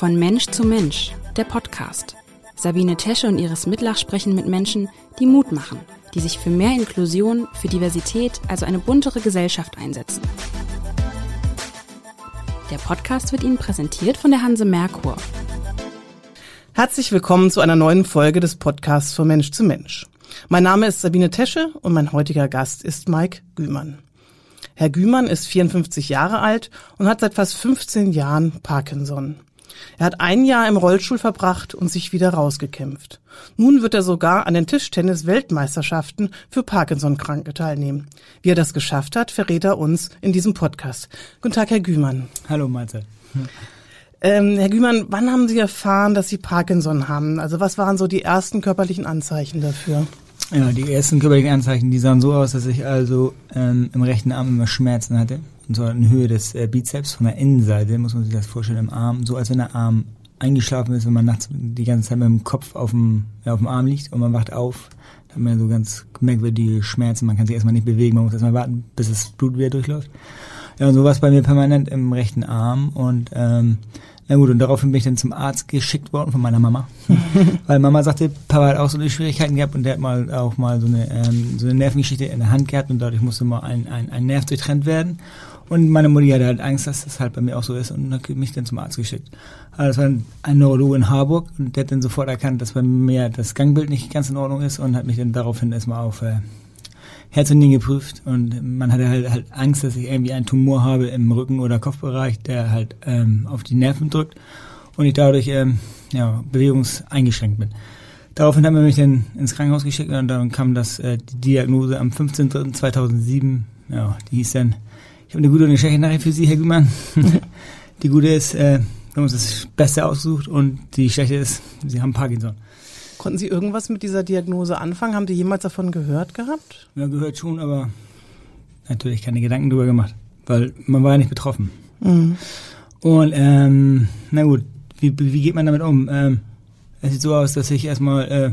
Von Mensch zu Mensch, der Podcast. Sabine Tesche und Iris Mitlach sprechen mit Menschen, die Mut machen, die sich für mehr Inklusion, für Diversität, also eine buntere Gesellschaft einsetzen. Der Podcast wird Ihnen präsentiert von der Hanse Merkur. Herzlich willkommen zu einer neuen Folge des Podcasts von Mensch zu Mensch. Mein Name ist Sabine Tesche und mein heutiger Gast ist Mike Gümann. Herr Gümann ist 54 Jahre alt und hat seit fast 15 Jahren Parkinson. Er hat ein Jahr im Rollstuhl verbracht und sich wieder rausgekämpft. Nun wird er sogar an den Tischtennis-Weltmeisterschaften für Parkinson-Kranke teilnehmen. Wie er das geschafft hat, verrät er uns in diesem Podcast. Guten Tag, Herr Gümann. Hallo, Malte. Ähm, Herr Gümann, wann haben Sie erfahren, dass Sie Parkinson haben? Also was waren so die ersten körperlichen Anzeichen dafür? Ja, die ersten körperlichen Anzeichen, die sahen so aus, dass ich also ähm, im rechten Arm immer Schmerzen hatte. Und zwar in Höhe des äh, Bizeps von der Innenseite, muss man sich das vorstellen, im Arm. So als wenn der Arm eingeschlafen ist, wenn man nachts die ganze Zeit mit dem Kopf auf dem, ja, auf dem Arm liegt und man wacht auf. Da hat man so ganz merkwürdige Schmerzen. Man kann sich erstmal nicht bewegen, man muss erstmal warten, bis das Blut wieder durchläuft. Ja, und so war es bei mir permanent im rechten Arm und ähm, na gut, und daraufhin bin ich dann zum Arzt geschickt worden von meiner Mama. Weil Mama sagte, Papa hat auch so eine Schwierigkeiten gehabt und der hat mal auch mal so eine, ähm, so eine Nervengeschichte in der Hand gehabt und dadurch musste mal ein, ein, ein Nerv durchtrennt werden. Und meine Mutter hatte halt Angst, dass das halt bei mir auch so ist und hat mich dann zum Arzt geschickt. Also das war ein, ein Neurologe in Harburg und der hat dann sofort erkannt, dass bei mir das Gangbild nicht ganz in Ordnung ist und hat mich dann daraufhin erstmal auf äh, Herz und Nieren geprüft und man hatte halt, halt Angst, dass ich irgendwie einen Tumor habe im Rücken- oder Kopfbereich, der halt ähm, auf die Nerven drückt und ich dadurch ähm, ja, bewegungseingeschränkt bin. Daraufhin haben wir mich dann ins Krankenhaus geschickt und dann kam das äh, die Diagnose am 15.03.2007. Ja, die hieß dann, ich habe eine gute und eine schlechte Nachricht für Sie, Herr Gümann. die gute ist, äh, wir haben uns das Beste ausgesucht und die schlechte ist, Sie haben Parkinson. Konnten Sie irgendwas mit dieser Diagnose anfangen? Haben Sie jemals davon gehört gehabt? Ja, gehört schon, aber natürlich keine Gedanken drüber gemacht, weil man war ja nicht betroffen. Mhm. Und ähm, na gut, wie, wie geht man damit um? Ähm, es sieht so aus, dass ich erstmal äh,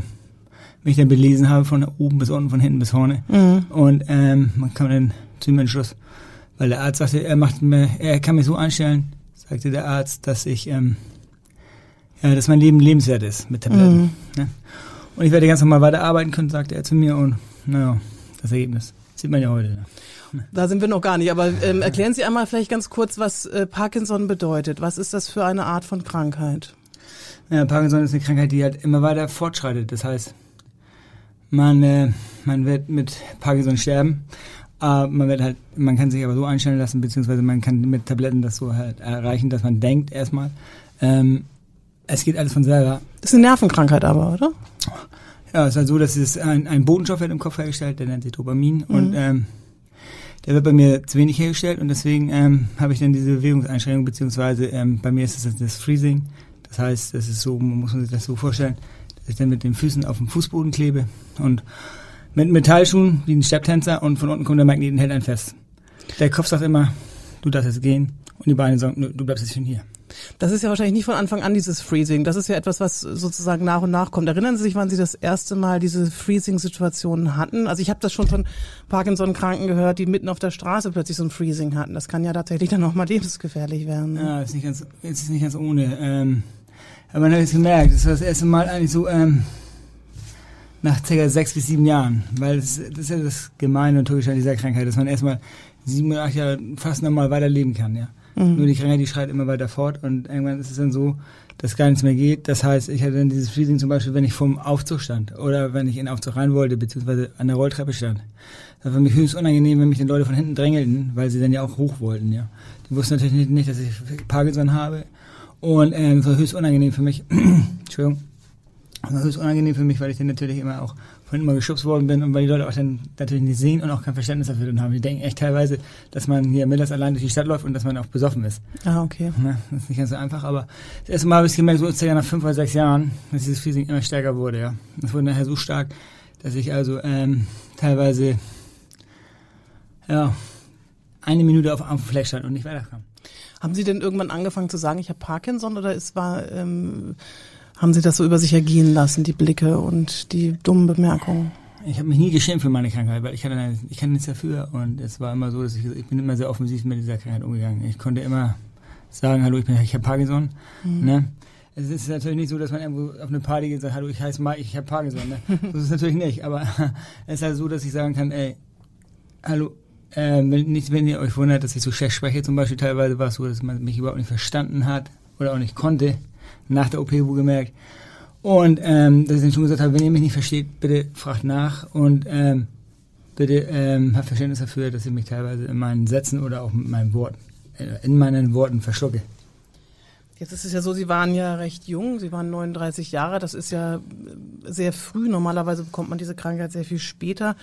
mich dann belesen habe von oben bis unten, von hinten bis vorne. Mhm. Und ähm, man kam dann zu dem Entschluss, weil der Arzt sagte, er macht mir, er kann mich so einstellen, sagte der Arzt, dass ich ähm, ja, dass mein Leben lebenswert ist mit Tabletten. Mhm. Ne? Und ich werde ganz normal weiterarbeiten können, sagte er zu mir. Und naja, das Ergebnis sieht man ja heute. Ne? Da sind wir noch gar nicht. Aber ähm, erklären Sie einmal vielleicht ganz kurz, was äh, Parkinson bedeutet. Was ist das für eine Art von Krankheit? Ja, Parkinson ist eine Krankheit, die halt immer weiter fortschreitet. Das heißt, man, äh, man wird mit Parkinson sterben. Uh, man wird halt, man kann sich aber so einstellen lassen, beziehungsweise man kann mit Tabletten das so halt erreichen, dass man denkt erstmal, ähm, es geht alles von selber. Das ist eine Nervenkrankheit aber, oder? Ja, es ist halt so, dass es ein, ein Bodenstoff wird im Kopf hergestellt, der nennt sich Dopamin. Mhm. Und ähm, der wird bei mir zu wenig hergestellt und deswegen ähm, habe ich dann diese Bewegungseinschränkung, beziehungsweise ähm, bei mir ist es das Freezing. Das heißt, das ist so, man muss man sich das so vorstellen, dass ich dann mit den Füßen auf dem Fußboden klebe und mit Metallschuhen wie ein Stepptänzer und von unten kommt der Magnet und hält einen fest. Der Kopf sagt immer, du darfst jetzt gehen und die Beine sagen, du bleibst jetzt schon hier. Das ist ja wahrscheinlich nicht von Anfang an dieses Freezing. Das ist ja etwas, was sozusagen nach und nach kommt. Erinnern Sie sich, wann Sie das erste Mal diese Freezing-Situationen hatten? Also ich habe das schon von Parkinson-Kranken gehört, die mitten auf der Straße plötzlich so ein Freezing hatten. Das kann ja tatsächlich dann auch mal lebensgefährlich werden. Ne? Ja, ist nicht ganz, ist nicht ganz ohne. Ähm, aber man hat es gemerkt, das war das erste Mal eigentlich so ähm, nach ca. sechs bis sieben Jahren. Weil das, das ist ja das Gemeine und Türkische an dieser Krankheit, dass man erstmal sieben oder acht Jahre fast normal weiterleben kann, ja. Mhm. Nur die Krankheit, die schreit immer weiter fort und irgendwann ist es dann so, dass gar nichts mehr geht. Das heißt, ich hatte dann dieses Freezing zum Beispiel, wenn ich vom Aufzug stand oder wenn ich in den Aufzug rein wollte, beziehungsweise an der Rolltreppe stand. Das war für mich höchst unangenehm, wenn mich dann Leute von hinten drängelten, weil sie dann ja auch hoch wollten, ja. Die wussten natürlich nicht, nicht dass ich Parkinson habe. Und ähm, es war höchst unangenehm für mich. Entschuldigung. Es war höchst unangenehm für mich, weil ich dann natürlich immer auch von immer geschubst worden bin und weil die Leute auch dann natürlich nicht sehen und auch kein Verständnis dafür haben. Die denken echt teilweise, dass man hier mittags allein durch die Stadt läuft und dass man auch besoffen ist. Ah, okay. Ja, das ist nicht ganz so einfach, aber das erste Mal habe ich gemerkt, so circa nach fünf oder sechs Jahren, dass dieses Freezing immer stärker wurde, ja. Das wurde nachher so stark, dass ich also ähm, teilweise ja, eine Minute auf, dem Fleck stand und nicht weiterkam. Haben Sie denn irgendwann angefangen zu sagen, ich habe Parkinson oder es war ähm, haben Sie das so über sich ergehen lassen, die Blicke und die dummen Bemerkungen? Ich habe mich nie geschämt für meine Krankheit, weil ich kann, ich kann nichts dafür. Und es war immer so, dass ich, ich bin immer sehr offensiv mit dieser Krankheit umgegangen. Ich konnte immer sagen, hallo, ich bin, ich habe Parkinson. Mhm. Ne? Es ist natürlich nicht so, dass man irgendwo auf eine Party geht und sagt, hallo, ich heiße Mike, ich habe Parkinson. Ne? Das ist natürlich nicht, aber es ist halt so, dass ich sagen kann, ey, hallo, äh, wenn, nicht, wenn ihr euch wundert, dass ich so schlecht spreche, zum Beispiel teilweise war es so, dass man mich überhaupt nicht verstanden hat oder auch nicht konnte, nach der OP gemerkt. Und ähm, dass ich dann schon gesagt habe, wenn ihr mich nicht versteht, bitte fragt nach und ähm, bitte ähm, habt Verständnis dafür, dass ich mich teilweise in meinen Sätzen oder auch mit meinen Worten, äh, in meinen Worten verschlucke. Jetzt ist es ja so, Sie waren ja recht jung, Sie waren 39 Jahre, das ist ja sehr früh. Normalerweise bekommt man diese Krankheit sehr viel später.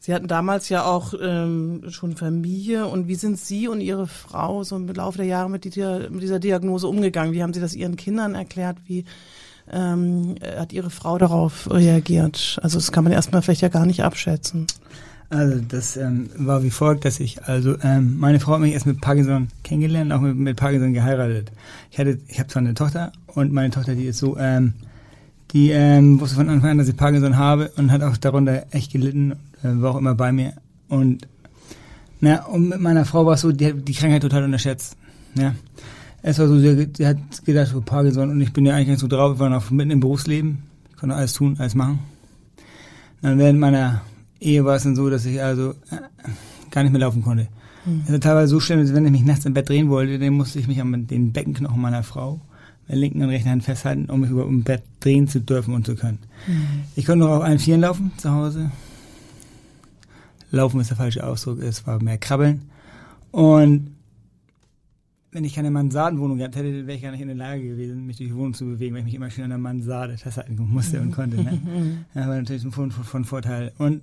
Sie hatten damals ja auch ähm, schon Familie. Und wie sind Sie und Ihre Frau so im Laufe der Jahre mit, die, mit dieser Diagnose umgegangen? Wie haben Sie das Ihren Kindern erklärt? Wie ähm, hat Ihre Frau darauf reagiert? Also das kann man erstmal vielleicht ja gar nicht abschätzen. Also das ähm, war wie folgt, dass ich, also ähm, meine Frau hat mich erst mit Parkinson kennengelernt, auch mit, mit Parkinson geheiratet. Ich hatte, ich habe zwar eine Tochter und meine Tochter, die ist so, ähm, die ähm, wusste von Anfang an, dass ich Parkinson habe und hat auch darunter echt gelitten, äh, war auch immer bei mir. Und na, und mit meiner Frau war es so, die hat die Krankheit total unterschätzt. Ja. Es war so, sie, sie hat gedacht, so Parkinson und ich bin ja eigentlich nicht so drauf, ich war noch mitten im Berufsleben, ich konnte alles tun, alles machen. Dann während meiner Ehe war es dann so, dass ich also äh, gar nicht mehr laufen konnte. Mhm. Es war teilweise so schlimm, dass wenn ich mich nachts im Bett drehen wollte, dann musste ich mich an den Beckenknochen meiner Frau linken und rechten Hand festhalten, um mich über dem Bett drehen zu dürfen und zu können. Mhm. Ich konnte noch auf allen Vieren laufen zu Hause. Laufen ist der falsche Ausdruck, es war mehr Krabbeln. Und wenn ich keine Mansardenwohnung gehabt hätte, wäre ich gar nicht in der Lage gewesen, mich durch die Wohnung zu bewegen, weil ich mich immer schön an der Mansarde festhalten musste und konnte. Ne? Das war natürlich von, von, von, Vorteil. Und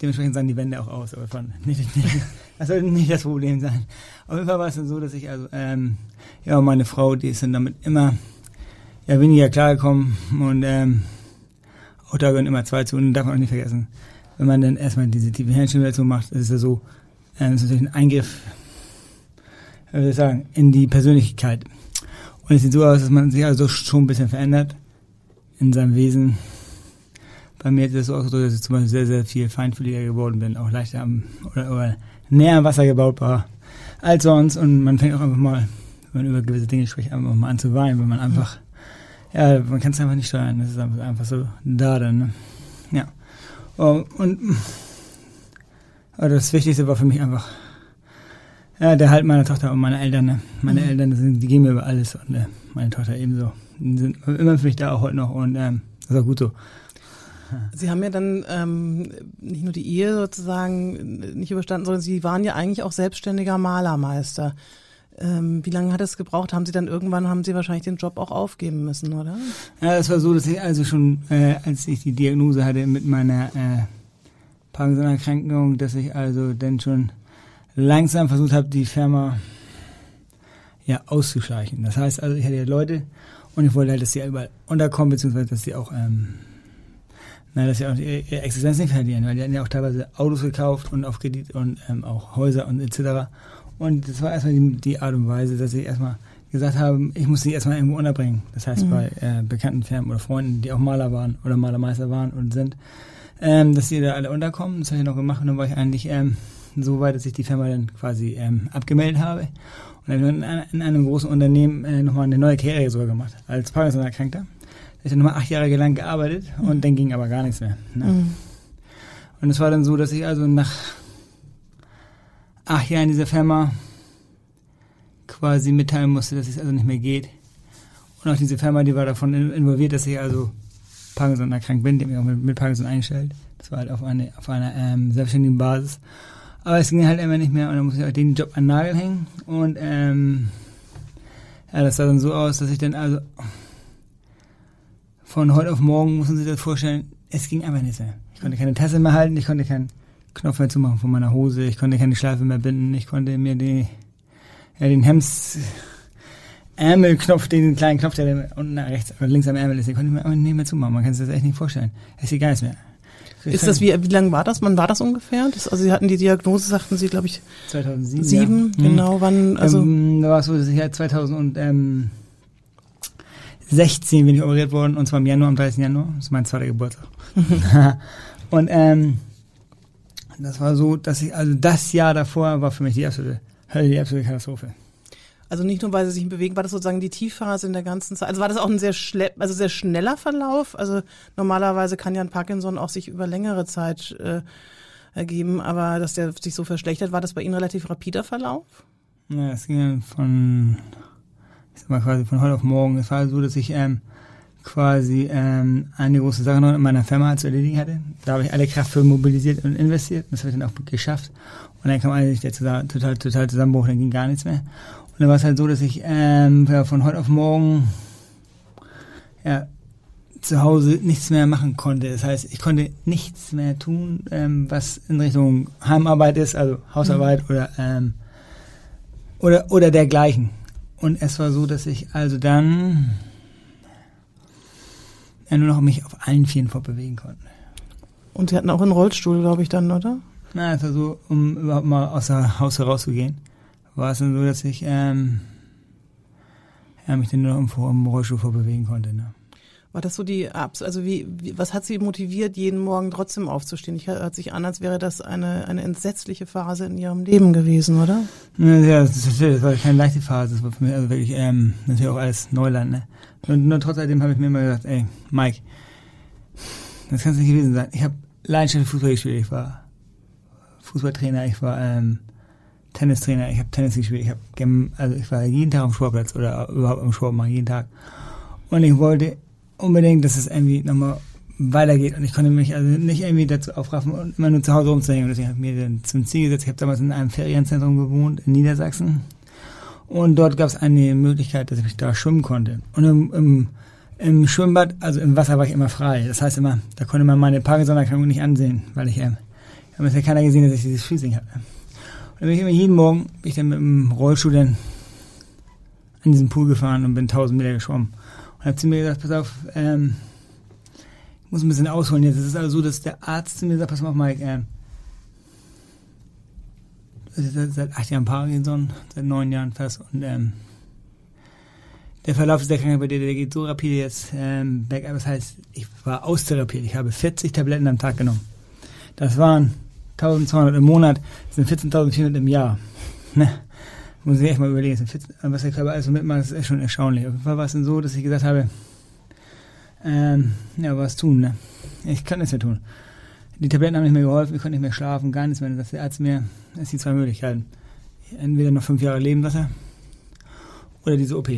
dementsprechend sahen die Wände auch aus, aber von, nicht, nicht, das sollte nicht das Problem sein. Auf jeden Fall war es dann so, dass ich also, ähm, ja, meine Frau, die ist dann damit immer ja, weniger klargekommen und ähm, auch da gehören immer zwei zu und darf man auch nicht vergessen. Wenn man dann erstmal diese tiefe Hirnstimulation macht, ist es ja so, ähm, ist natürlich ein Eingriff soll ich sagen, in die Persönlichkeit. Und es sieht so aus, dass man sich also schon ein bisschen verändert in seinem Wesen. Bei mir ist es so ausgedrückt, dass ich zum Beispiel sehr, sehr viel feinfühliger geworden bin, auch leichter am, oder, oder näher am Wasser gebaut war als sonst. Und man fängt auch einfach mal, wenn man über gewisse Dinge spricht, einfach mal an zu weinen, wenn man einfach, ja, man kann es einfach nicht steuern. Das ist einfach so da dann. Ne? Ja. Und das Wichtigste war für mich einfach ja, der Halt meiner Tochter und meiner Eltern. Ne? Meine mhm. Eltern, sind, die gehen mir über alles und äh, meine Tochter ebenso. Die sind immer für mich da, auch heute noch und ähm, das ist auch gut so. Sie haben ja dann ähm, nicht nur die Ehe sozusagen nicht überstanden, sondern Sie waren ja eigentlich auch selbstständiger Malermeister. Ähm, wie lange hat es gebraucht? Haben Sie dann irgendwann, haben Sie wahrscheinlich den Job auch aufgeben müssen, oder? Ja, es war so, dass ich also schon, äh, als ich die Diagnose hatte mit meiner äh, Parkinson-Erkrankung, dass ich also dann schon langsam versucht habe, die Firma ja auszuschleichen. Das heißt also, ich hatte ja Leute und ich wollte halt, dass die überall unterkommen, beziehungsweise dass die auch, ähm, na, dass sie auch ihre Existenz nicht verlieren, weil die hatten ja auch teilweise Autos gekauft und auf Kredit und ähm, auch Häuser und etc. Und das war erstmal die, die Art und Weise, dass ich erstmal gesagt habe, ich muss sie erstmal irgendwo unterbringen. Das heißt, mhm. bei äh, bekannten Firmen oder Freunden, die auch Maler waren oder Malermeister waren und sind, ähm, dass die da alle unterkommen. Das habe ich noch gemacht und dann war ich eigentlich ähm, so weit, dass ich die Firma dann quasi ähm, abgemeldet habe. Und dann in, in einem großen Unternehmen äh, nochmal eine neue Karriere sogar gemacht, als Parkinson-Erkrankter. Da habe ich dann nochmal acht Jahre lang gearbeitet mhm. und dann ging aber gar nichts mehr. Ne? Mhm. Und es war dann so, dass ich also nach acht Jahren in dieser Firma quasi mitteilen musste, dass es also nicht mehr geht. Und auch diese Firma, die war davon involviert, dass ich also Parkinson erkrankt bin, die mich auch mit, mit Parkinson eingestellt. Das war halt auf, eine, auf einer ähm, selbstständigen Basis. Aber es ging halt immer nicht mehr und dann musste ich auch den Job an den Nagel hängen. Und ähm, ja, das sah dann so aus, dass ich dann also von heute auf morgen, muss man sich das vorstellen, es ging einfach nicht mehr. Ich konnte keine Tasse mehr halten, ich konnte keinen Knopf mehr zumachen von meiner Hose, ich konnte keine Schleife mehr binden, ich konnte mir die, ja, den Hems... Ärmelknopf, den kleinen Knopf, der unten rechts oder links am Ärmel ist, den konnte ich mir nicht mehr zumachen. Man kann sich das echt nicht vorstellen. Es ist egal mehr. Ist das wie, wie lange war das? Wann war das ungefähr? Das, also Sie hatten die Diagnose, sagten Sie, glaube ich, 2007. Sieben, ja. genau, wann, also. Ähm, da war es so, dass ich halt 2016 bin ich operiert worden, und zwar im Januar, am 30. Januar. Das ist mein zweiter Geburtstag. und, ähm, das war so, dass ich, also das Jahr davor war für mich die absolute die absolute Katastrophe. Also nicht nur, weil sie sich bewegen, war das sozusagen die Tiefphase in der ganzen Zeit. Also war das auch ein sehr schle also sehr schneller Verlauf. Also normalerweise kann ja ein Parkinson auch sich über längere Zeit äh, ergeben, aber dass der sich so verschlechtert, war das bei Ihnen relativ rapider Verlauf? Ja, es ging von, ich sag mal quasi von heute auf morgen. Es war so, dass ich ähm, quasi ähm, eine große Sache noch in meiner Firma zu erledigen hatte. Da habe ich alle Kraft für mobilisiert und investiert. Das habe ich dann auch geschafft. Und dann kam eigentlich der total, total Zusammenbruch, dann ging gar nichts mehr. Und dann war es halt so, dass ich ähm, ja, von heute auf morgen ja, zu Hause nichts mehr machen konnte. Das heißt, ich konnte nichts mehr tun, ähm, was in Richtung Heimarbeit ist, also Hausarbeit mhm. oder, ähm, oder, oder dergleichen. Und es war so, dass ich also dann ja, nur noch mich auf allen Vieren fortbewegen konnte. Und Sie hatten auch einen Rollstuhl, glaube ich, dann, oder? Na, also so, um überhaupt mal aus der Haus herauszugehen war es dann so, dass ich ähm, ja, mich dann nur im, im Rollstuhl vorbewegen konnte. Ne? War das so die Abs also wie, wie was hat Sie motiviert, jeden Morgen trotzdem aufzustehen? Ich hört sich an, als wäre das eine eine entsetzliche Phase in Ihrem Leben gewesen, oder? Ja, das, das, das war keine leichte Phase. Das war für mich also wirklich ähm, natürlich auch alles Neuland. Ne? Und nur trotzdem habe ich mir immer gesagt, ey, Mike, das kann es nicht gewesen sein. Ich habe leidenschaftlich Fußball gespielt. Ich war Fußballtrainer. Ich war ähm, Tennistrainer, ich habe Tennis gespielt, ich habe also ich war jeden Tag am Sportplatz oder überhaupt am Sport machen, jeden Tag. Und ich wollte unbedingt, dass es irgendwie nochmal weitergeht und ich konnte mich also nicht irgendwie dazu aufraffen immer nur zu Hause rumzuhängen. Und deswegen habe ich mir dann zum Ziel gesetzt, ich habe damals in einem Ferienzentrum gewohnt in Niedersachsen und dort gab es eine Möglichkeit, dass ich da schwimmen konnte. Und im, im, im Schwimmbad, also im Wasser war ich immer frei. Das heißt immer, da konnte man meine Parkinson-Erkrankung nicht ansehen, weil ich, ähm, hat ja keiner gesehen, dass ich dieses Freezing hatte. Dann bin ich immer jeden Morgen, bin ich dann mit dem Rollstuhl dann an diesen Pool gefahren und bin 1000 Meter geschwommen. Und hat zu mir gesagt, pass auf, ähm, ich muss ein bisschen ausholen jetzt. Es ist also so, dass der Arzt zu mir sagt, pass mal auf, Mike, ähm, seit acht Jahren Parkinson, seit neun Jahren fast und ähm, der Verlauf dieser Krankheit bei dir, der geht so rapide jetzt ähm, bergab. Das heißt, ich war austherapiert. Ich habe 40 Tabletten am Tag genommen. Das waren 1200 im Monat, das sind 14.400 im Jahr. Ne? Muss ich echt mal überlegen, das 14, was der Körper alles so mitmacht, das ist schon erstaunlich. Auf jeden Fall war es dann so, dass ich gesagt habe, ähm, ja, was tun, ne? Ich kann nichts mehr tun. Die Tabletten haben nicht mehr geholfen, ich konnte nicht mehr schlafen, gar nichts mehr. Dann sagt der Arzt mir, es sind zwei Möglichkeiten. Entweder noch fünf Jahre leben lassen oder diese OP,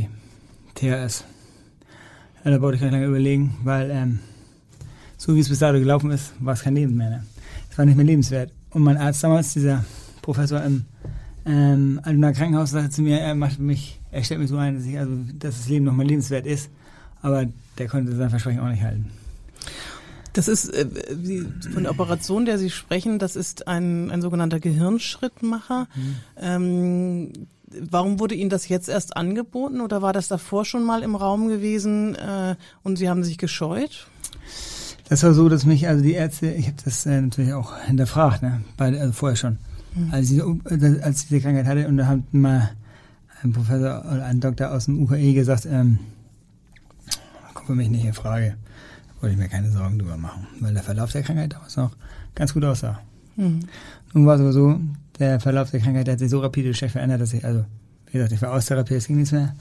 THS. Ja, da wollte ich gar nicht lange überlegen, weil ähm, so wie es bis dato gelaufen ist, war es kein Leben mehr. Ne? Es war nicht mehr lebenswert. Und mein Arzt damals, dieser Professor im ähm, Altona Krankenhaus, sagte zu mir, er macht mich, er stellt mich so ein, dass, ich, also, dass das Leben noch mal lebenswert ist. Aber der konnte sein Versprechen auch nicht halten. Das ist äh, wie, von der Operation, der Sie sprechen, das ist ein, ein sogenannter Gehirnschrittmacher. Mhm. Ähm, warum wurde Ihnen das jetzt erst angeboten oder war das davor schon mal im Raum gewesen äh, und Sie haben sich gescheut? Das war so, dass mich, also die Ärzte, ich habe das äh, natürlich auch hinterfragt, ne? Bei, also vorher schon. Mhm. Als, ich, als ich diese Krankheit hatte und da hat mal ein Professor oder ein Doktor aus dem UKE gesagt, ähm, kommt für mich nicht in Frage. Da wollte ich mir keine Sorgen drüber machen, weil der Verlauf der Krankheit damals noch ganz gut aussah. Mhm. Nun war es aber so, der Verlauf der Krankheit hat sich so rapide schlecht verändert, dass ich, also, wie gesagt, ich war Austherapie, es ging nichts mehr.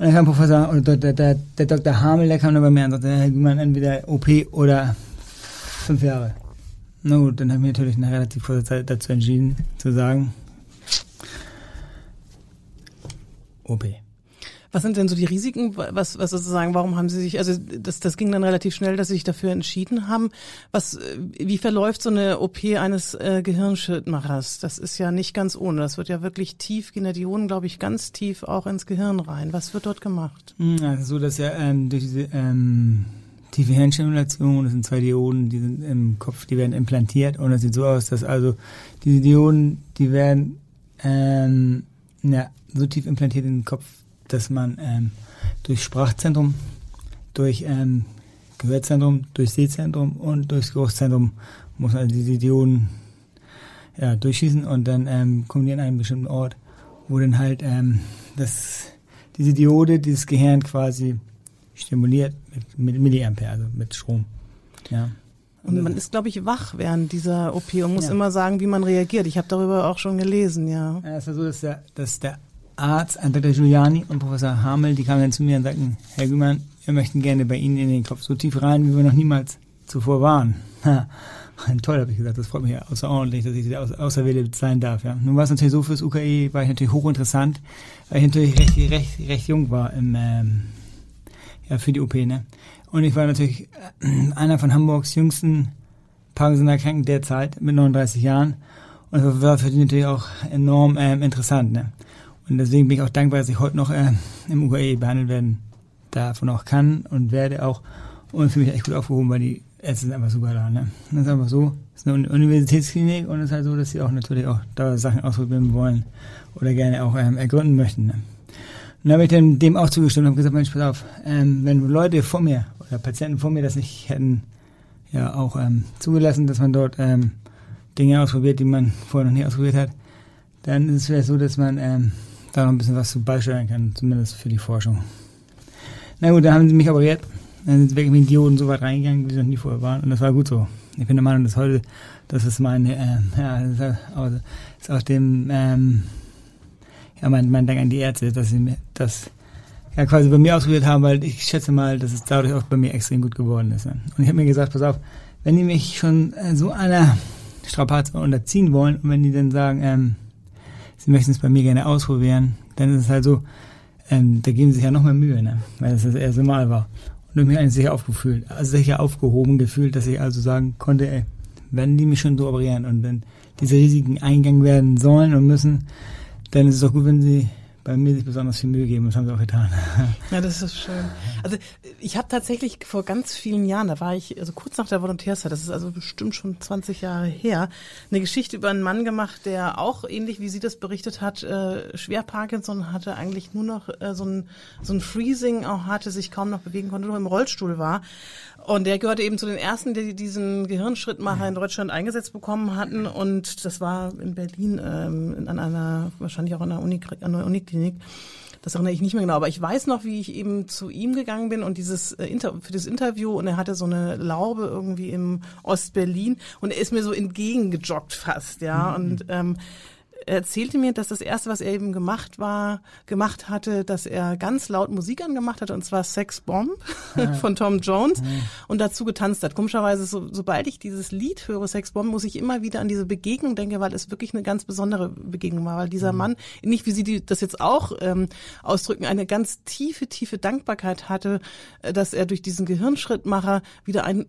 Und dann kam Professor, oder der, der, der Dr. Hamel, der kam dann bei mir und sagte, Gümann, entweder OP oder fünf Jahre. Na gut, dann habe ich mich natürlich nach relativ kurzer Zeit dazu entschieden, zu sagen, OP. Was sind denn so die Risiken? Was, was sozusagen, warum haben Sie sich, also das, das ging dann relativ schnell, dass Sie sich dafür entschieden haben. Was, wie verläuft so eine OP eines äh, Gehirnschrittmachers? Das ist ja nicht ganz ohne. Das wird ja wirklich tief, gehen ja die Ionen, glaube ich, ganz tief auch ins Gehirn rein. Was wird dort gemacht? Ja, so, dass ja ähm, durch diese ähm, tiefe Hirnstimulation, das sind zwei Dioden, die sind im Kopf, die werden implantiert und es sieht so aus, dass also diese Dioden, die werden ähm, ja, so tief implantiert in den Kopf, dass man ähm, durch Sprachzentrum, durch ähm, Gehörzentrum, durch Sehzentrum und durchs Geruchszentrum muss man also diese Dioden ja, durchschießen und dann ähm, kommen die an einen bestimmten Ort, wo dann halt ähm, das, diese Diode, dieses Gehirn quasi stimuliert mit, mit Milliampere, also mit Strom. Ja. Und man ist, glaube ich, wach während dieser OP und muss ja. immer sagen, wie man reagiert. Ich habe darüber auch schon gelesen, ja. Ja, es ist so, dass der, dass der Arzt, Dr. Giuliani und Professor Hamel, die kamen dann zu mir und sagten, Herr Gümann, wir möchten gerne bei Ihnen in den Kopf so tief rein, wie wir noch niemals zuvor waren. Toll, habe ich gesagt, das freut mich außerordentlich, dass ich die Auserwählte sein darf. Ja. Nun war es natürlich so, fürs UKE war ich natürlich hochinteressant, weil ich natürlich recht, recht, recht jung war im, ähm, ja, für die OP. Ne? Und ich war natürlich äh, einer von Hamburgs jüngsten Parkinson-Erkrankten derzeit mit 39 Jahren. Und das war für die natürlich auch enorm ähm, interessant. Ne? Und deswegen bin ich auch dankbar, dass ich heute noch äh, im UKE behandelt werden davon auch kann und werde auch und für mich echt gut aufgehoben, weil die Ärzte sind einfach super da. Ne? Das ist einfach so. Es ist eine Universitätsklinik und es ist halt so, dass sie auch natürlich auch da Sachen ausprobieren wollen oder gerne auch ähm, ergründen möchten. Ne? Und dann habe ich dann dem auch zugestimmt und habe gesagt, Mensch, pass auf, ähm, wenn Leute vor mir oder Patienten vor mir das nicht hätten ja auch ähm, zugelassen, dass man dort ähm, Dinge ausprobiert, die man vorher noch nie ausprobiert hat, dann ist es vielleicht so, dass man ähm, da noch ein bisschen was zu beisteuern kann, zumindest für die Forschung. Na gut, da haben sie mich operiert. Dann sind sie wirklich mit Dioden so weit reingegangen, wie sie noch nie vorher waren. Und das war gut so. Ich bin der Meinung, dass heute, das ist meine, äh, ja, das ist auch, dem, ähm, ja, mein, mein Dank an die Ärzte, dass sie mir das ja quasi bei mir ausprobiert haben, weil ich schätze mal, dass es dadurch auch bei mir extrem gut geworden ist. Und ich habe mir gesagt, pass auf, wenn die mich schon äh, so einer Strapaze unterziehen wollen und wenn die dann sagen, ähm, sie möchten es bei mir gerne ausprobieren, dann ist es halt so, ähm, da geben sie sich ja noch mehr Mühe, ne? weil es das erste Mal war. Und ich mich eigentlich sicher aufgefühlt, also sicher aufgehoben gefühlt, dass ich also sagen konnte, ey, wenn die mich schon so operieren und dann diese Risiken eingegangen werden sollen und müssen, dann ist es doch gut, wenn sie bei mir sich besonders viel Mühe geben. Das haben sie auch getan. Ja, das ist schön. Also ich habe tatsächlich vor ganz vielen Jahren, da war ich, also kurz nach der Volontärszeit, das ist also bestimmt schon 20 Jahre her, eine Geschichte über einen Mann gemacht, der auch ähnlich wie sie das berichtet hat, äh, schwer Parkinson hatte, eigentlich nur noch äh, so ein so ein Freezing auch hatte, sich kaum noch bewegen konnte, nur im Rollstuhl war und der gehörte eben zu den ersten, die diesen Gehirnschrittmacher in Deutschland eingesetzt bekommen hatten. Und das war in Berlin ähm, an einer, wahrscheinlich auch an einer, Uni, an einer Uniklinik. Das erinnere ich nicht mehr genau, aber ich weiß noch, wie ich eben zu ihm gegangen bin und dieses äh, für das Interview und er hatte so eine Laube irgendwie im Ostberlin und er ist mir so entgegengejoggt fast, ja. Mhm. Und ähm, er erzählte mir, dass das erste, was er eben gemacht war, gemacht hatte, dass er ganz laut Musik angemacht hatte, und zwar Sex Bomb von Tom Jones und dazu getanzt hat. Komischerweise, so, sobald ich dieses Lied höre, Sex Bomb, muss ich immer wieder an diese Begegnung denken, weil es wirklich eine ganz besondere Begegnung war, weil dieser mhm. Mann, nicht wie Sie die, das jetzt auch ähm, ausdrücken, eine ganz tiefe, tiefe Dankbarkeit hatte, äh, dass er durch diesen Gehirnschrittmacher wieder ein äh,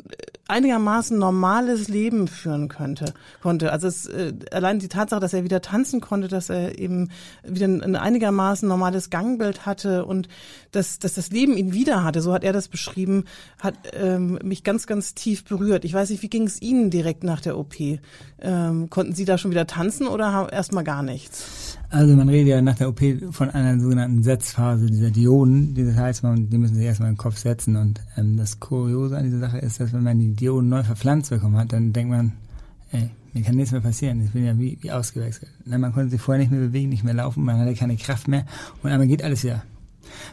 einigermaßen normales Leben führen könnte, konnte. Also es, äh, allein die Tatsache, dass er wieder tanzt, tanzen konnte, dass er eben wieder ein einigermaßen normales Gangbild hatte und dass, dass das Leben ihn wieder hatte, so hat er das beschrieben, hat ähm, mich ganz, ganz tief berührt. Ich weiß nicht, wie ging es Ihnen direkt nach der OP? Ähm, konnten Sie da schon wieder tanzen oder erstmal gar nichts? Also man redet ja nach der OP von einer sogenannten Setzphase dieser Dioden. Das heißt, man, die müssen sich erstmal im Kopf setzen. Und ähm, das Kuriose an dieser Sache ist, dass wenn man die Dioden neu verpflanzt bekommen hat, dann denkt man, ey, mir kann nichts mehr passieren. Ich bin ja wie, wie ausgewechselt. Ne, man konnte sich vorher nicht mehr bewegen, nicht mehr laufen, man hatte keine Kraft mehr und einmal geht alles wieder.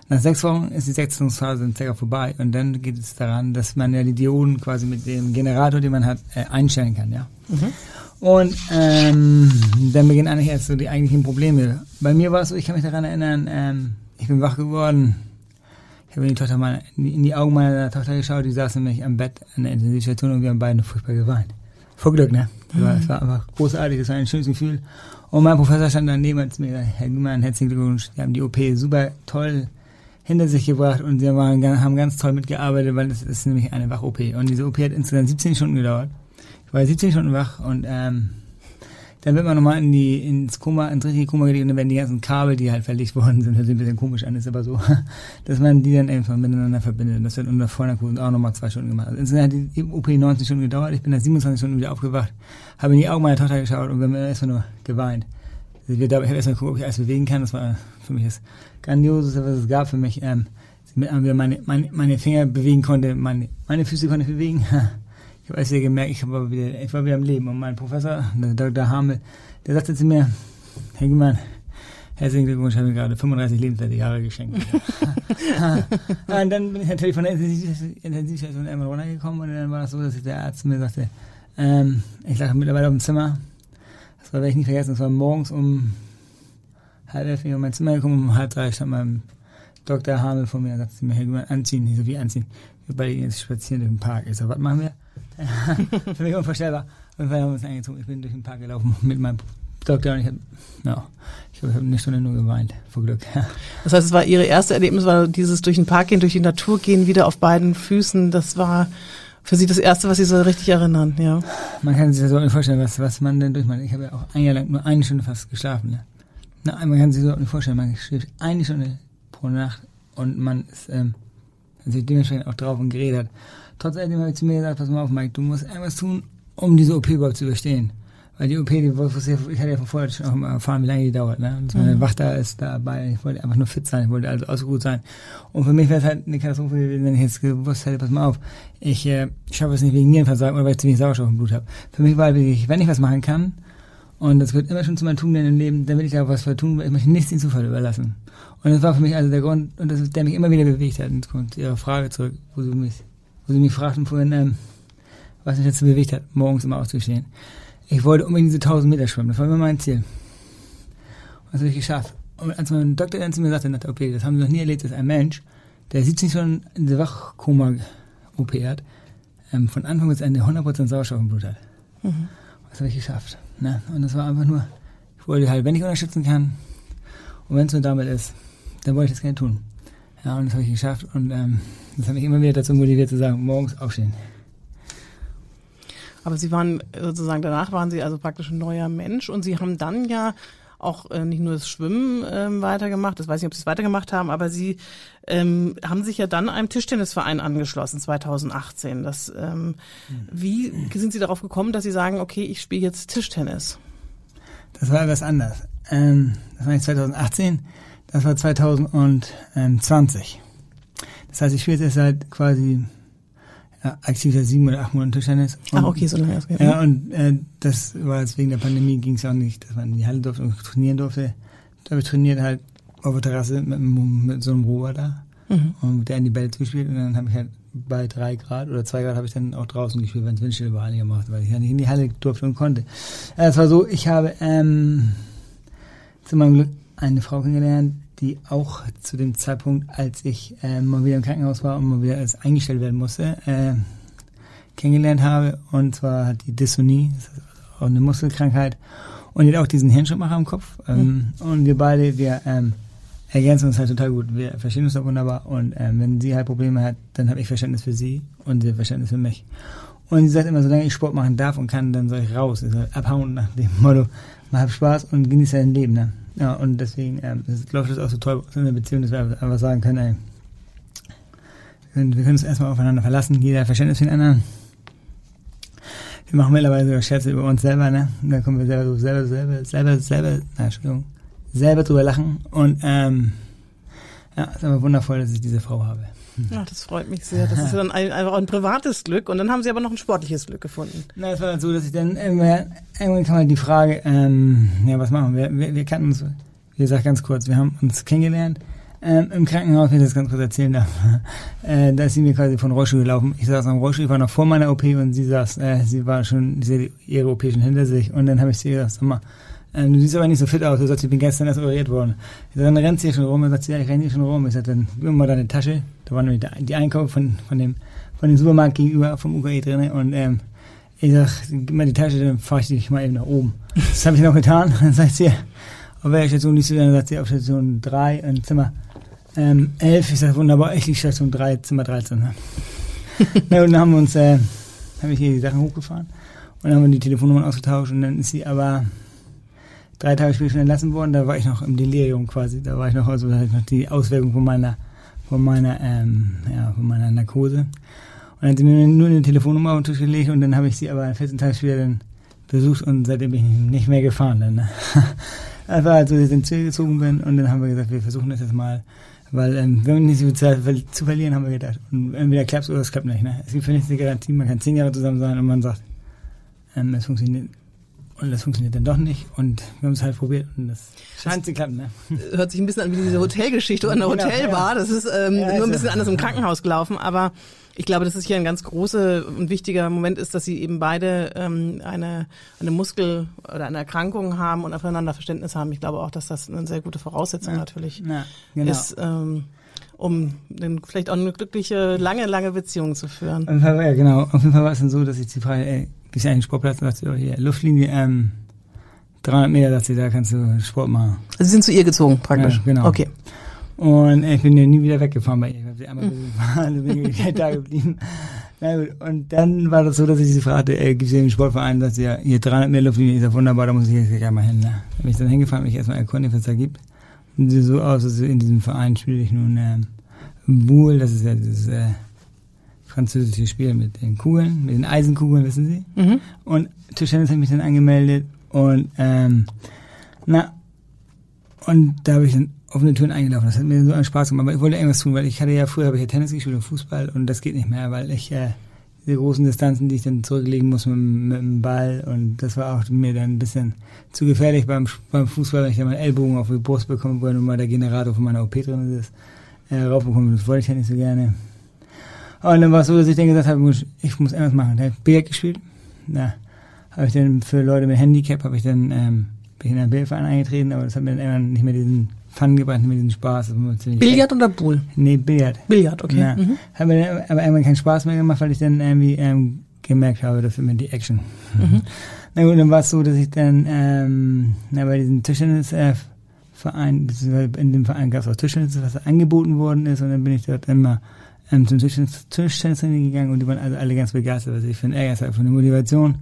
Nach sechs Wochen ist die Setzungsphase circa vorbei und dann geht es daran, dass man ja die Dioden quasi mit dem Generator, den man hat, äh, einstellen kann, ja. Mhm. Und ähm, dann beginnen eigentlich erst so die eigentlichen Probleme. Bei mir war es so, ich kann mich daran erinnern, ähm, ich bin wach geworden. Ich habe in die, Tochter meiner, in die Augen meiner Tochter geschaut, die saß nämlich am Bett an der Intensivstation und wir haben beide furchtbar geweint vor Glück, ne? War, es war einfach großartig, es war ein schönes Gefühl. Und mein Professor stand daneben und mir gesagt, Herr Gümmann, herzlichen Glückwunsch, Sie haben die OP super toll hinter sich gebracht und sie waren, haben ganz toll mitgearbeitet, weil es ist nämlich eine Wach-OP. Und diese OP hat insgesamt 17 Stunden gedauert. Ich war 17 Stunden wach und ähm, dann wird man nochmal in die, ins Koma, ins richtige Koma gelegt und dann werden die ganzen Kabel, die halt verlegt worden sind, das sieht ein bisschen komisch an, ist aber so, dass man die dann einfach miteinander verbindet. Das wird unter Vollnarkose auch nochmal zwei Stunden gemacht. Also insgesamt hat die OP 19 Stunden gedauert, ich bin nach 27 Stunden wieder aufgewacht, habe in die Augen meiner Tochter geschaut und wir haben erstmal nur geweint. Also ich habe erstmal geguckt, ob ich alles bewegen kann, das war für mich das Grandioseste, was es gab für mich, ähm, mit einmal meine, meine, meine Finger bewegen konnte, meine, meine Füße konnte ich bewegen. Ich habe ja gemerkt, ich war, wieder, ich war wieder am Leben. Und mein Professor, der Dr. Hamel, der sagte zu mir, Herr Giemann, herzlichen Glückwunsch, ich habe mir gerade 35 lebenswerte Jahre geschenkt. und dann bin ich natürlich von der Intensivstation einmal runtergekommen und dann war das so, dass der Arzt mir sagte, ähm, ich lag mittlerweile auf dem Zimmer. Das war, werde ich nicht vergessen, das war morgens um halb elf in mein Zimmer gekommen, um halb drei stand mein Dr. Hamel vor mir und sagte mir, Herr Gümann, anziehen. Ich so, wie anziehen? Wir beide gehen jetzt spazieren durch den Park. Ich so, was machen wir? Für mich unvorstellbar. Und wir haben uns angezogen. Ich bin durch den Park gelaufen mit meinem Doktor und ich habe, ja, ich habe eine Stunde nur geweint, vor Glück. Das heißt, es war Ihre erste Erlebnis, war dieses durch den Park gehen, durch die Natur gehen, wieder auf beiden Füßen. Das war für Sie das Erste, was Sie so richtig erinnern, ja. Man kann sich das so nicht vorstellen, was, was man denn durchmacht. Ich habe ja auch ein Jahr lang nur eine Stunde fast geschlafen. Ne? Na, man kann sich so nicht vorstellen, man schläft eine Stunde pro Nacht und man ist ähm, sich dementsprechend auch drauf und geredet hat. Trotzdem habe ich zu mir gesagt, pass mal auf, Mike, du musst irgendwas tun, um diese OP überhaupt zu überstehen. Weil die OP, die, ich hatte ja von vorher schon auch mal erfahren, wie lange die dauert. Ne? Und so mhm. Wachter ist dabei. Ich wollte einfach nur fit sein, ich wollte also auch so gut sein. Und für mich wäre es halt eine Katastrophe gewesen, wenn ich jetzt gewusst hätte, pass mal auf, ich äh, schaffe es nicht wegen Nierenversagen oder weil ich zu wenig Sauerstoff im Blut habe. Für mich war halt wirklich, wenn ich was machen kann, und das gehört immer schon zu meinem Tugenden im Leben, dann will ich da was für tun, weil ich möchte nichts den Zufall überlassen. Und das war für mich also der Grund, und das, der mich immer wieder bewegt hat. Und jetzt kommt Ihre Frage zurück, wo Sie mich, wo Sie mich fragten vorhin, ähm, was mich dazu bewegt hat, morgens immer aufzustehen. Ich wollte unbedingt diese 1000 Meter schwimmen, das war immer mein Ziel. Und das habe ich geschafft. Und als mein Doktor dann zu mir sagte, okay, das haben Sie noch nie erlebt, dass ein Mensch, der 17 schon in der Wachkoma OP hat, ähm, von Anfang bis Ende 100% Sauerstoff im Blut hat. Mhm. Das habe ich geschafft. Ne? Und das war einfach nur, ich wollte halt, wenn ich unterstützen kann, und wenn es nur damit ist, dann wollte ich das gerne tun. Ja, und das habe ich geschafft. Und ähm, das hat mich immer wieder dazu motiviert zu sagen, morgens aufstehen. Aber Sie waren sozusagen, danach waren Sie also praktisch ein neuer Mensch und Sie haben dann ja auch äh, nicht nur das Schwimmen ähm, weitergemacht, das weiß ich nicht, ob Sie es weitergemacht haben, aber Sie ähm, haben sich ja dann einem Tischtennisverein angeschlossen, 2018. Das, ähm, mhm. Wie sind Sie darauf gekommen, dass Sie sagen, okay, ich spiele jetzt Tischtennis? Das war etwas anders. Ähm, das war nicht 2018, das war 2020. Das heißt, ich spiele jetzt seit quasi ja, aktiv seit sieben oder acht Monaten Tischtennis. Ach, okay, so lange. Okay. Ja, und äh, das war jetzt wegen der Pandemie ging es auch nicht, dass man in die Halle durfte und trainieren durfte. Da habe ich trainiert halt auf der Terrasse mit, mit so einem Rover da mhm. und der in die Bälle zugespielt und dann habe ich halt bei drei Grad oder zwei Grad habe ich dann auch draußen gespielt, wenn es windstill war einigermaßen, weil ich ja nicht in die Halle durfte und konnte. Es war so, ich habe ähm, zu meinem Glück eine Frau kennengelernt, die auch zu dem Zeitpunkt, als ich äh, mal wieder im Krankenhaus war und mal wieder als eingestellt werden musste, äh, kennengelernt habe. Und zwar hat die Dysonie, das ist auch eine Muskelkrankheit, und die hat auch diesen Hirnschrittmacher im Kopf. Ähm, mhm. Und wir beide, wir ähm, ergänzen uns halt total gut. Wir verstehen uns auch wunderbar. Und ähm, wenn sie halt Probleme hat, dann habe ich Verständnis für sie und sie Verständnis für mich. Und sie sagt immer, solange ich Sport machen darf und kann, dann soll ich raus. Ich soll abhauen nach dem Motto, man hat Spaß und genießt dein Leben. Ne? Ja, und deswegen ähm, das, läuft das auch so toll in der Beziehung, dass wir einfach sagen können, ey, wir können, uns erstmal aufeinander verlassen, jeder Verständnis für den anderen. Wir machen mittlerweile sogar Scherze über uns selber, ne? Und dann kommen wir selber so selber, selber, selber, selber, na, Entschuldigung, selber drüber lachen. Und ähm, ja, es ist aber wundervoll, dass ich diese Frau habe. Ja, das freut mich sehr. Das ist dann ein, einfach ein privates Glück und dann haben Sie aber noch ein sportliches Glück gefunden. Na, es war dann so, dass ich dann irgendwann, irgendwann kam halt die Frage, ähm, ja, was machen wir? Wir, wir kannten uns, wie gesagt, ganz kurz, wir haben uns kennengelernt. Ähm, Im Krankenhaus, wenn ich das ganz kurz erzählen darf, äh, da ist sie mir quasi von Rollstuhl gelaufen. Ich saß am Rollstuhl, ich war noch vor meiner OP und sie saß, äh, sie war schon, sie ihre OP schon hinter sich und dann habe ich sie gesagt, sag mal, ähm, du siehst aber nicht so fit aus, du sagst, ich bin gestern erst operiert worden. Ich sag, dann rennst du hier schon rum, und sagt, ja, ich renne hier schon rum. Ich sag, dann gib mir mal deine Tasche. Da war nämlich die Einkauf von, von dem, von dem Supermarkt gegenüber vom UKE drin und, ähm, ich sag, gib mir die Tasche, dann fahr ich dich mal eben nach oben. Das habe ich noch getan. Dann sagt sie, auf welcher Station liegst du denn? Dann sagt sie, auf Station 3 in Zimmer ähm, 11. Ich sag, wunderbar, ich liege Station 3, Zimmer 13. Ne? ja, und dann haben wir uns, äh, habe ich hier die Sachen hochgefahren und dann haben wir die Telefonnummern ausgetauscht und dann ist sie aber drei Tage später schon entlassen worden. Da war ich noch im Delirium quasi. Da war ich noch, also da hatte ich noch die Auswirkung von meiner, von meiner, ähm, ja, von meiner Narkose. Und dann hat sie mir nur eine Telefonnummer auf den Tisch gelegt und dann habe ich sie aber 14 Tage später dann besucht und seitdem bin ich nicht mehr gefahren. Dann, ne? Das war halt so, dass ich ins Ziel gezogen bin und dann haben wir gesagt, wir versuchen das jetzt mal. Weil ähm, wenn wir nicht so viel Zeit zu verlieren, haben wir gedacht. Und entweder klappt oder es klappt nicht. Ne? Es gibt für nichts eine Garantie, man kann zehn Jahre zusammen sein und man sagt, ähm, es funktioniert und das funktioniert dann doch nicht. Und wir haben es halt probiert und das scheint zu klappen. Ne? Hört sich ein bisschen an wie diese Hotelgeschichte an der genau, Hotelbar. Ja. Das ist ähm, ja, nur ein bisschen anders im Krankenhaus gelaufen, aber ich glaube, dass es hier ein ganz großer und wichtiger Moment ist, dass sie eben beide ähm, eine, eine Muskel- oder eine Erkrankung haben und aufeinander Verständnis haben. Ich glaube auch, dass das eine sehr gute Voraussetzung ja. natürlich genau. ist. Ähm, um dann vielleicht auch eine glückliche, lange, lange Beziehung zu führen. Ja, genau. Auf jeden Fall war es dann so, dass ich die Frage, ey, gibt es einen Sportplatz? Dachte ich, oh, hier, Luftlinie, ähm, 300 Meter, dachte ich, da kannst du Sport machen. Also Sie sind zu ihr gezogen, praktisch? Ja, genau. Okay. Und ich bin ja nie wieder weggefahren bei ihr. Ich habe sie einmal besucht, bin ich da geblieben. Na gut, und dann war das so, dass ich sie fragte, ey, gibt es hier einen Sportverein, dass ja hier 300 Meter Luftlinie ist ja wunderbar, da muss ich jetzt gleich einmal hin. Ne? Da bin ich dann hingefahren, mich erstmal erkundigt, was es da gibt. Und sieht so aus, dass in diesem Verein spiele ich nun äh, Boule, das ist ja das äh, französische Spiel mit den Kugeln, mit den Eisenkugeln, wissen Sie. Mhm. Und Tischtennis hat mich dann angemeldet und ähm, na, und da habe ich dann offene Türen eingelaufen. Das hat mir so einen Spaß gemacht. Aber ich wollte irgendwas tun, weil ich hatte ja früher habe ich ja Tennis gespielt und Fußball und das geht nicht mehr, weil ich äh, diese großen Distanzen, die ich dann zurücklegen muss mit, mit dem Ball und das war auch mir dann ein bisschen zu gefährlich beim, beim Fußball, wenn ich dann meinen Ellbogen auf die Brust bekomme, weil nun mal der Generator von meiner OP drin ist, äh, raufbekommen. Das wollte ich ja nicht so gerne. Und dann war es so, dass ich dann gesagt habe, ich muss irgendwas machen. Da habe ich Billard gespielt. Da habe ich dann für Leute mit Handicap habe ich dann ähm, bin ich in einen Billardverein eingetreten, aber das hat mir dann irgendwann nicht mehr diesen Fun gebracht mit diesem Spaß. Billard oder Pool? Nee, Billard. Billard, okay. Ja. Mhm. Hat mir aber irgendwann keinen Spaß mehr gemacht, weil ich dann irgendwie ähm, gemerkt habe, dafür mir die Action. Mhm. Na gut, dann war es so, dass ich dann ähm, na, bei diesem Tischtennisverein, beziehungsweise in dem Verein gab es auch Tischtennis, was angeboten worden ist und dann bin ich dort immer ähm, zum Tischtennis, Tischtennis gegangen und die waren also alle ganz begeistert, was ich finde, ey, ist einfach eine Motivation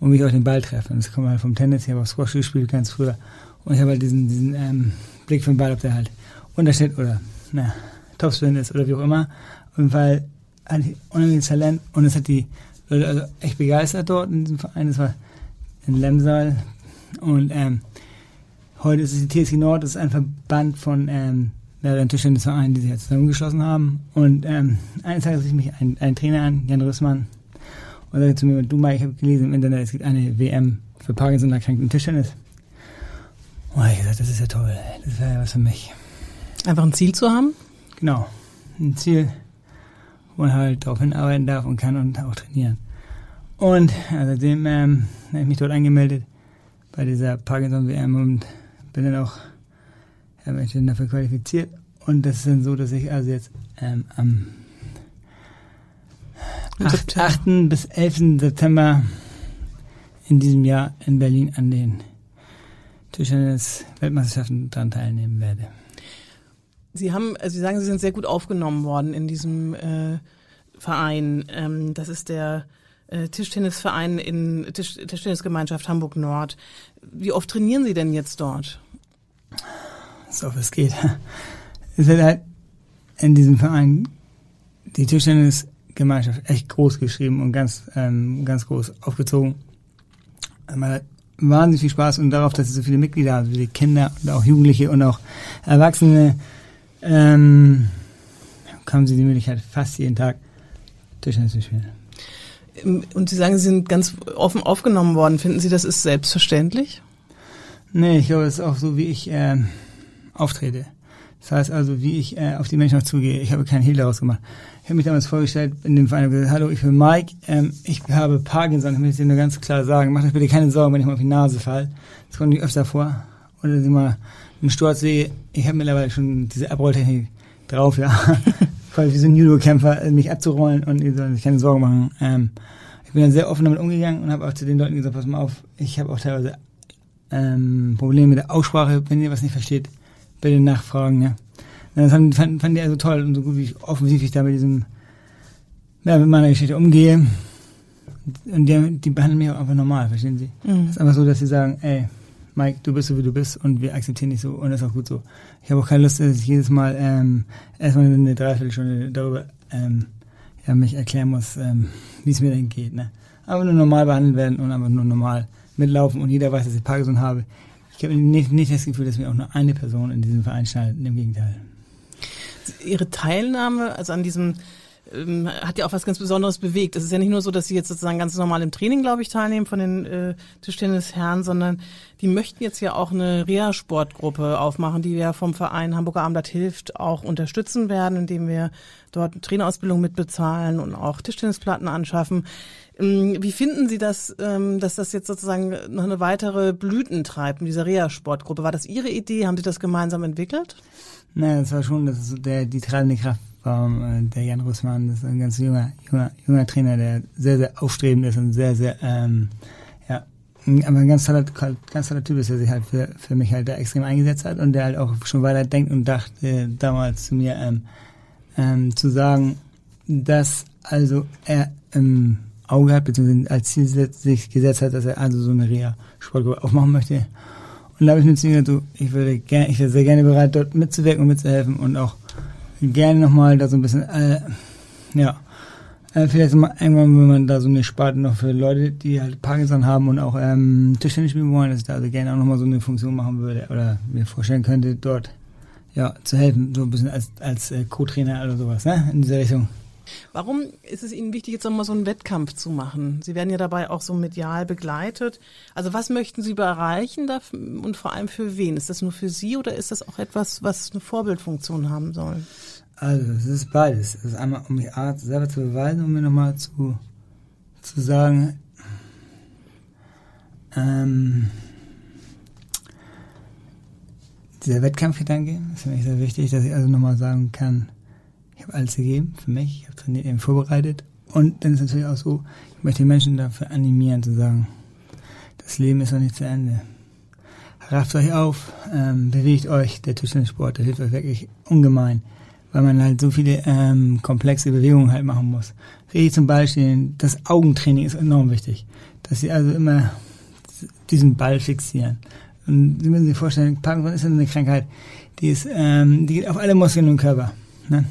und wie ich auch den Ball treffe. Und das kommt halt vom Tennis, ich habe auch Squash gespielt ganz früher und ich habe halt diesen, diesen ähm, Blick für den Ball, ob der halt untersteht oder na, Topspin ist oder wie auch immer. Auf jeden Fall hatte ich unheimliches Talent und es hat die Leute also echt begeistert dort in diesem Verein. Das war in Lemsal und ähm, heute ist es die TSG Nord, das ist ein Verband von ähm, mehreren Tischtennisvereinen, die sich jetzt zusammengeschlossen haben. Und ähm, eines Tages rief mich ein, ein Trainer an, Jan Rüssmann, und sagte zu mir, du Mike, ich habe gelesen im Internet, es gibt eine WM für Parkinson-erkrankten Tischtennis. Und ich gesagt, das ist ja toll. Das wäre ja was für mich. Einfach ein Ziel zu haben? Genau. Ein Ziel, wo man halt darauf hinarbeiten darf und kann und auch trainieren. Und ja, seitdem ähm, habe ich mich dort angemeldet bei dieser Parkinson-WM und bin dann auch mich dann dafür qualifiziert. Und das ist dann so, dass ich also jetzt ähm, am 8, 8. bis 11. September in diesem Jahr in Berlin an den Tischtennis-Weltmeisterschaften daran teilnehmen werde. Sie haben, also Sie sagen, Sie sind sehr gut aufgenommen worden in diesem äh, Verein. Ähm, das ist der äh, Tischtennisverein in Tisch, Tischtennisgemeinschaft Hamburg Nord. Wie oft trainieren Sie denn jetzt dort? So es geht. Es wird halt in diesem Verein die Tischtennisgemeinschaft echt groß geschrieben und ganz, ähm, ganz groß aufgezogen. Man hat wahnsinnig viel Spaß und darauf, dass es so viele Mitglieder haben, wie Kinder und auch Jugendliche und auch Erwachsene, ähm, haben sie die Möglichkeit, fast jeden Tag Tischtennis zu spielen. Und Sie sagen, Sie sind ganz offen aufgenommen worden. Finden Sie, das ist selbstverständlich? Nee, ich glaube, das ist auch so, wie ich äh, auftrete. Das heißt also, wie ich äh, auf die Menschen auch zugehe. Ich habe keinen Hehl daraus gemacht. Ich habe mich damals vorgestellt in dem Verein und gesagt, hallo, ich bin Mike, ähm, ich habe Parkinson, ich möchte dir nur ganz klar sagen, mach euch bitte keine Sorgen, wenn ich mal auf die Nase falle. Das kommt nicht öfter vor. Oder wenn ich mal einen Sturz sehe, ich habe mittlerweile schon diese Abrolltechnik drauf, ja. Quasi wie so ein Judo-Kämpfer, mich abzurollen und ihr sollt sich keine Sorgen machen. Ähm, ich bin dann sehr offen damit umgegangen und habe auch zu den Leuten gesagt, pass mal auf, ich habe auch teilweise ähm, Probleme mit der Aussprache, wenn ihr was nicht versteht bitte nachfragen, ja. Das fanden, fanden, fanden die also toll und so gut wie ich offensiv ich da mit diesem, ja, mit meiner Geschichte umgehe. Und die, die behandeln mich auch einfach normal, verstehen Sie? Mhm. Es ist einfach so, dass sie sagen, ey, Mike, du bist so wie du bist und wir akzeptieren dich so und das ist auch gut so. Ich habe auch keine Lust, dass ich jedes Mal ähm, erstmal eine Dreiviertelstunde darüber ähm, ja, mich erklären muss, ähm, wie es mir denn geht. Ne? Aber nur normal behandelt werden und einfach nur normal mitlaufen und jeder weiß, dass ich Parkinson habe. Ich habe nicht, nicht das Gefühl, dass mir auch nur eine Person in diesem Verein schneidet. Im Gegenteil. Ihre Teilnahme, also an diesem ähm, hat ja auch was ganz Besonderes bewegt. Es ist ja nicht nur so, dass Sie jetzt sozusagen ganz normal im Training, glaube ich, teilnehmen von den äh, Tischtennisherren, sondern die möchten jetzt ja auch eine Reha-Sportgruppe aufmachen, die wir vom Verein Hamburger Abendblatt hilft auch unterstützen werden, indem wir dort Trainerausbildung mitbezahlen und auch Tischtennisplatten anschaffen. Ähm, wie finden Sie das, ähm, dass das jetzt sozusagen noch eine weitere Blüten treibt in dieser Reha-Sportgruppe? War das Ihre Idee? Haben Sie das gemeinsam entwickelt? Nein, das war schon das der, die treibende Kraft vom, äh, der Jan Russmann. Das ist ein ganz junger, junger, junger Trainer, der sehr, sehr aufstrebend ist und sehr, sehr, ähm, ja, aber ein ganz toller, ganz toller Typ ist, der sich halt für, für mich halt da extrem eingesetzt hat und der halt auch schon weiter denkt und dachte damals zu mir, ähm, ähm, zu sagen, dass also er im Auge hat, beziehungsweise als Ziel sich gesetzt hat, dass er also so eine Reha-Sportgruppe aufmachen möchte. Und da habe ich mir zu gesagt, so, ich würde gerne, ich wäre sehr gerne bereit, dort mitzuwirken und mitzuhelfen und auch gerne nochmal da so ein bisschen, äh, ja, äh, vielleicht mal irgendwann, wenn man da so eine Sparte noch für Leute, die halt Parkinson haben und auch ähm, Tischtennis spielen wollen, dass ich da also gerne auch nochmal so eine Funktion machen würde oder mir vorstellen könnte, dort ja zu helfen, so ein bisschen als, als äh, Co-Trainer oder sowas, ne? In dieser Richtung. Warum ist es Ihnen wichtig, jetzt nochmal so einen Wettkampf zu machen? Sie werden ja dabei auch so medial begleitet. Also was möchten Sie erreichen und vor allem für wen? Ist das nur für Sie oder ist das auch etwas, was eine Vorbildfunktion haben soll? Also es ist beides. Es ist einmal, um mich Art selber zu beweisen, um mir nochmal zu, zu sagen, ähm, dieser Wettkampfgedanke ist für mich sehr wichtig, dass ich also nochmal sagen kann, ich habe alles gegeben für mich, ich habe trainiert, eben vorbereitet. Und dann ist es natürlich auch so, ich möchte die Menschen dafür animieren, zu sagen, das Leben ist noch nicht zu Ende. Rafft euch auf, ähm, bewegt euch, der Tischtennissport, der hilft euch wirklich ungemein, weil man halt so viele ähm, komplexe Bewegungen halt machen muss. Richtig zum Beispiel, das Augentraining ist enorm wichtig, dass sie also immer diesen Ball fixieren. Und Sie müssen sich vorstellen, Parkinson ist eine Krankheit, die ist, ähm, die geht auf alle Muskeln im Körper. Ne?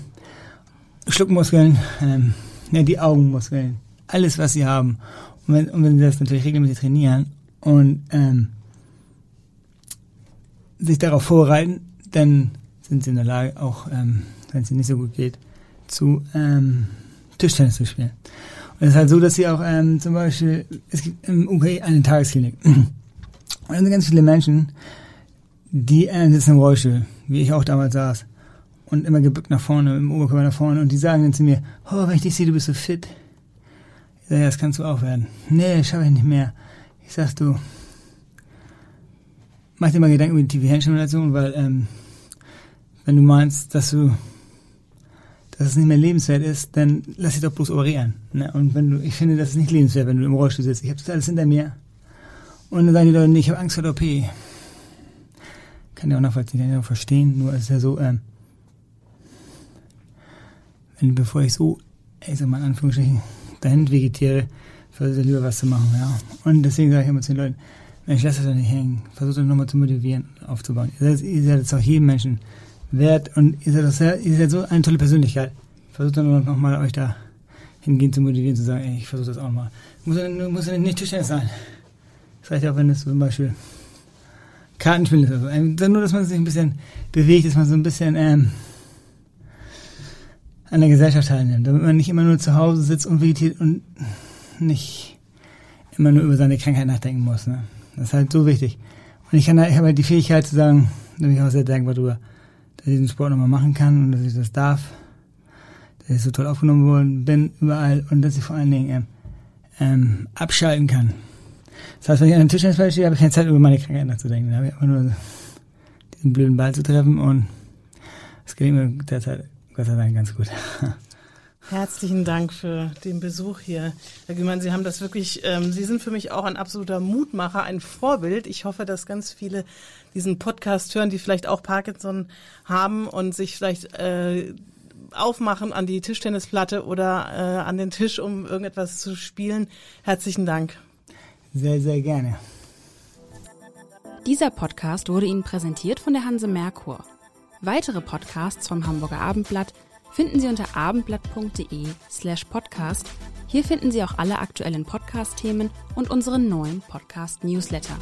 Schluckmuskeln, ähm, ja, die Augenmuskeln, alles, was sie haben. Und wenn, und wenn sie das natürlich regelmäßig trainieren und ähm, sich darauf vorbereiten, dann sind sie in der Lage, auch ähm, wenn es ihnen nicht so gut geht, zu ähm, Tischtennis zu spielen. Und es ist halt so, dass sie auch ähm, zum Beispiel, es gibt im UK eine Tagesklinik. Und da sind ganz viele Menschen, die äh, sitzen im Rollstuhl, wie ich auch damals saß und immer gebückt nach vorne, im Oberkörper nach vorne. Und die sagen dann zu mir, oh, wenn ich dich sehe, du bist so fit. Ich sage, ja, das kannst du auch werden. Nee, schaffe ich nicht mehr. Ich sag, du, mach dir mal Gedanken über die TV-Hirnstimulation, weil ähm, wenn du meinst, dass du dass es nicht mehr lebenswert ist, dann lass dich doch bloß operieren. Ne? Und wenn du, ich finde, das ist nicht lebenswert, wenn du im Rollstuhl sitzt. Ich habe das alles hinter mir. Und dann sagen die Leute, nee, ich habe Angst vor der OP. Kann ja auch nachvollziehen, kann ich auch verstehen. Nur ist ja so, ähm, wenn, bevor ich so, ich sag mal in Anführungsstrichen, dahin vegetiere, versuche ich lieber was zu machen, ja. Und deswegen sage ich immer zu den Leuten, Mensch, lass das doch nicht hängen. Versucht euch nochmal zu motivieren, aufzubauen. Ihr seid, ihr seid es auch jedem Menschen wert und ihr seid, das sehr, ihr seid so eine tolle Persönlichkeit. Versucht dann nochmal euch da hingehen zu motivieren, zu sagen, ey, ich versuche das auch mal. Muss muss nicht Tischtennis sein. Das reicht auch, wenn es zum Beispiel Kartenspiel ist. Also, nur, dass man sich ein bisschen bewegt, dass man so ein bisschen ähm, an der Gesellschaft teilnimmt, damit man nicht immer nur zu Hause sitzt und vegetiert und nicht immer nur über seine Krankheit nachdenken muss. Ne? Das ist halt so wichtig. Und ich, kann da, ich habe halt die Fähigkeit zu sagen, da bin ich auch sehr dankbar drüber, dass ich diesen Sport nochmal machen kann und dass ich das darf, dass ich so toll aufgenommen worden bin überall und dass ich vor allen Dingen ähm, ähm, abschalten kann. Das heißt, wenn ich an einem Tischtennisball stehe, habe ich keine Zeit, über meine Krankheit nachzudenken. Da habe ich einfach nur diesen blöden Ball zu treffen und es gelingt mir derzeit Gott sei Dank ganz gut. Herzlichen Dank für den Besuch hier. Herr Gümann, Sie haben das wirklich, ähm, Sie sind für mich auch ein absoluter Mutmacher, ein Vorbild. Ich hoffe, dass ganz viele diesen Podcast hören, die vielleicht auch Parkinson haben und sich vielleicht äh, aufmachen an die Tischtennisplatte oder äh, an den Tisch, um irgendetwas zu spielen. Herzlichen Dank. Sehr, sehr gerne. Dieser Podcast wurde Ihnen präsentiert von der Hanse Merkur. Weitere Podcasts vom Hamburger Abendblatt finden Sie unter abendblatt.de slash podcast. Hier finden Sie auch alle aktuellen Podcast-Themen und unseren neuen Podcast-Newsletter.